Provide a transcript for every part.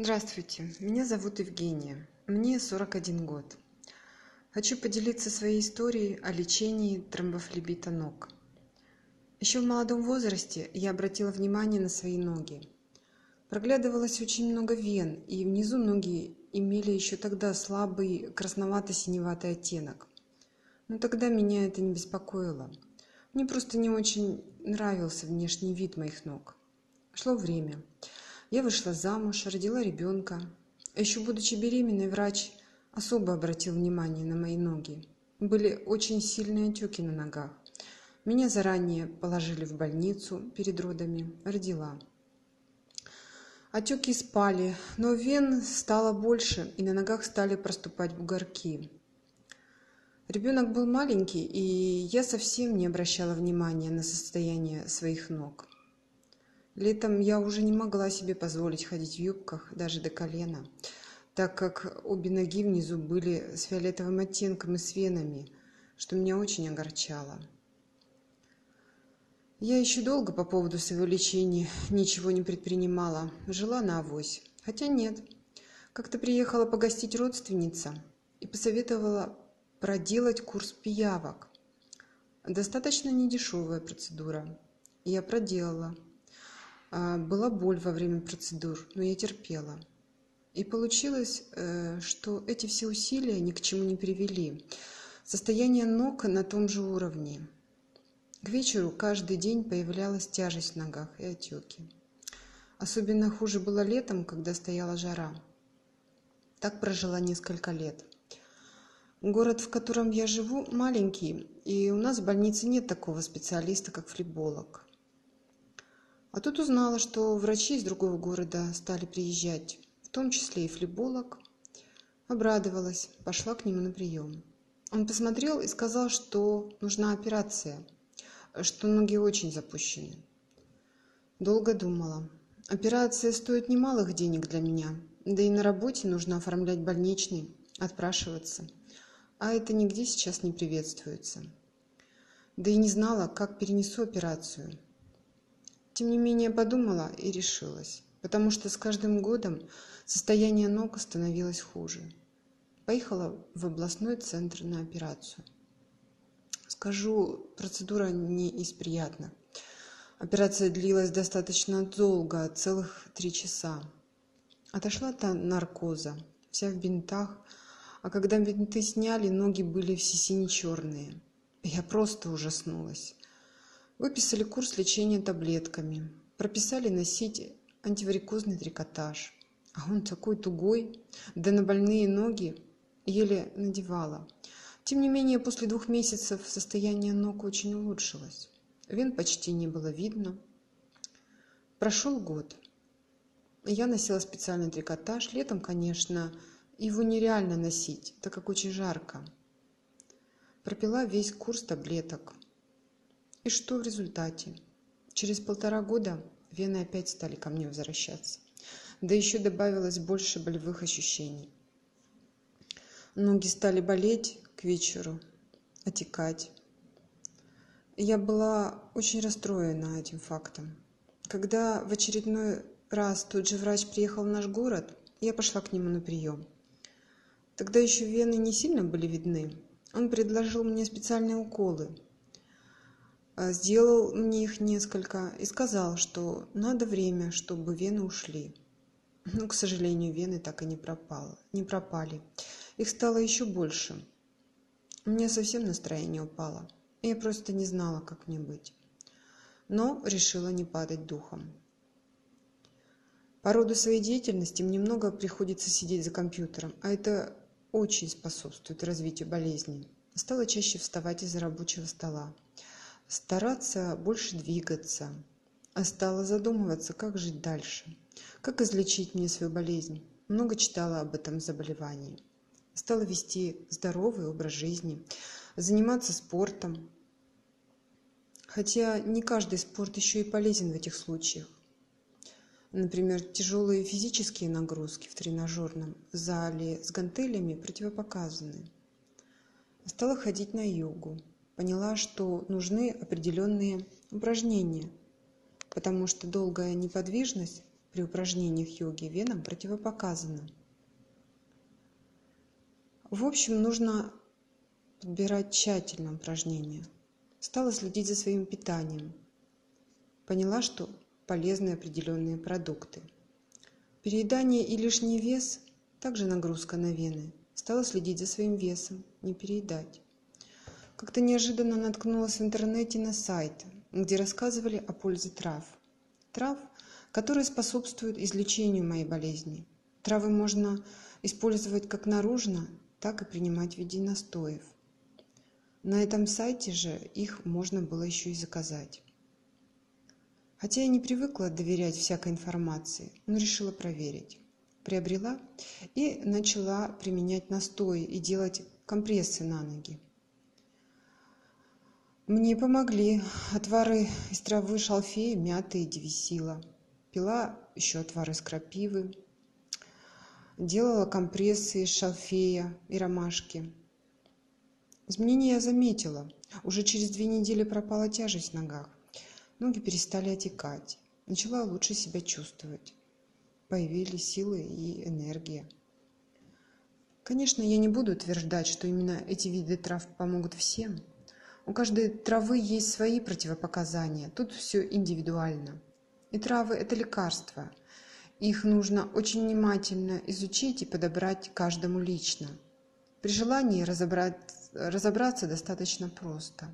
Здравствуйте, меня зовут Евгения, мне 41 год. Хочу поделиться своей историей о лечении тромбофлебита ног. Еще в молодом возрасте я обратила внимание на свои ноги. Проглядывалось очень много вен, и внизу ноги имели еще тогда слабый красновато-синеватый оттенок. Но тогда меня это не беспокоило. Мне просто не очень нравился внешний вид моих ног. Шло время. Я вышла замуж, родила ребенка. Еще будучи беременной, врач особо обратил внимание на мои ноги. Были очень сильные отеки на ногах. Меня заранее положили в больницу перед родами. Родила. Отеки спали, но вен стало больше, и на ногах стали проступать бугорки. Ребенок был маленький, и я совсем не обращала внимания на состояние своих ног. Летом я уже не могла себе позволить ходить в юбках даже до колена, так как обе ноги внизу были с фиолетовым оттенком и с венами, что меня очень огорчало. Я еще долго по поводу своего лечения ничего не предпринимала, жила на авось. Хотя нет. Как-то приехала погостить родственница и посоветовала проделать курс пиявок. Достаточно недешевая процедура. Я проделала. А, была боль во время процедур, но я терпела. И получилось, э, что эти все усилия ни к чему не привели. Состояние ног на том же уровне. К вечеру каждый день появлялась тяжесть в ногах и отеки. Особенно хуже было летом, когда стояла жара. Так прожила несколько лет. Город, в котором я живу, маленький, и у нас в больнице нет такого специалиста, как флеболог. А тут узнала, что врачи из другого города стали приезжать, в том числе и флеболог. Обрадовалась, пошла к нему на прием. Он посмотрел и сказал, что нужна операция, что ноги очень запущены. Долго думала. Операция стоит немалых денег для меня, да и на работе нужно оформлять больничный, отпрашиваться. А это нигде сейчас не приветствуется. Да и не знала, как перенесу операцию – тем не менее подумала и решилась, потому что с каждым годом состояние ног становилось хуже. Поехала в областной центр на операцию. Скажу, процедура не из приятных. Операция длилась достаточно долго, целых три часа. Отошла та наркоза, вся в бинтах, а когда бинты сняли, ноги были все сине-черные. Я просто ужаснулась. Выписали курс лечения таблетками. Прописали носить антиварикозный трикотаж. А он такой тугой, да на больные ноги еле надевала. Тем не менее, после двух месяцев состояние ног очень улучшилось. Вен почти не было видно. Прошел год. Я носила специальный трикотаж. Летом, конечно, его нереально носить, так как очень жарко. Пропила весь курс таблеток. И что в результате? Через полтора года вены опять стали ко мне возвращаться. Да еще добавилось больше болевых ощущений. Ноги стали болеть к вечеру, отекать. Я была очень расстроена этим фактом. Когда в очередной раз тот же врач приехал в наш город, я пошла к нему на прием. Тогда еще вены не сильно были видны. Он предложил мне специальные уколы – сделал мне их несколько и сказал, что надо время, чтобы вены ушли. Но, к сожалению, вены так и не, пропало, не пропали. Их стало еще больше. У меня совсем настроение упало. Я просто не знала, как мне быть. Но решила не падать духом. По роду своей деятельности мне много приходится сидеть за компьютером, а это очень способствует развитию болезни. Стала чаще вставать из-за рабочего стола стараться больше двигаться, а стала задумываться, как жить дальше, как излечить мне свою болезнь. Много читала об этом заболевании. Стала вести здоровый образ жизни, заниматься спортом. Хотя не каждый спорт еще и полезен в этих случаях. Например, тяжелые физические нагрузки в тренажерном зале с гантелями противопоказаны. Стала ходить на йогу, поняла, что нужны определенные упражнения, потому что долгая неподвижность при упражнениях йоги венам противопоказано. В общем, нужно подбирать тщательно упражнения. Стала следить за своим питанием. Поняла, что полезны определенные продукты. Переедание и лишний вес – также нагрузка на вены. Стала следить за своим весом, не переедать. Как-то неожиданно наткнулась в интернете на сайт, где рассказывали о пользе трав. Трав, которые способствуют излечению моей болезни. Травы можно использовать как наружно, так и принимать в виде настоев. На этом сайте же их можно было еще и заказать. Хотя я не привыкла доверять всякой информации, но решила проверить. Приобрела и начала применять настои и делать компрессы на ноги. Мне помогли отвары из травы шалфея, мяты и девисила. Пила еще отвары из крапивы, делала компрессы из шалфея и ромашки. Изменения я заметила. Уже через две недели пропала тяжесть в ногах. Ноги перестали отекать. Начала лучше себя чувствовать. Появились силы и энергия. Конечно, я не буду утверждать, что именно эти виды трав помогут всем. У каждой травы есть свои противопоказания. Тут все индивидуально. И травы – это лекарства – их нужно очень внимательно изучить и подобрать каждому лично. При желании разобрать, разобраться достаточно просто.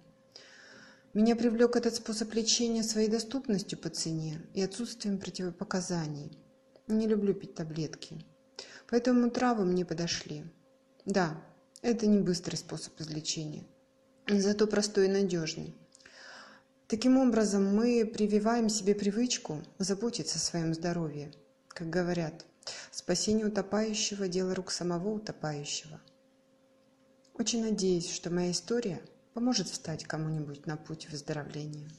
Меня привлек этот способ лечения своей доступностью по цене и отсутствием противопоказаний. Не люблю пить таблетки. Поэтому травы мне подошли. Да, это не быстрый способ излечения, зато простой и надежный. Таким образом, мы прививаем себе привычку заботиться о своем здоровье – как говорят, спасение утопающего – дело рук самого утопающего. Очень надеюсь, что моя история поможет встать кому-нибудь на путь выздоровления.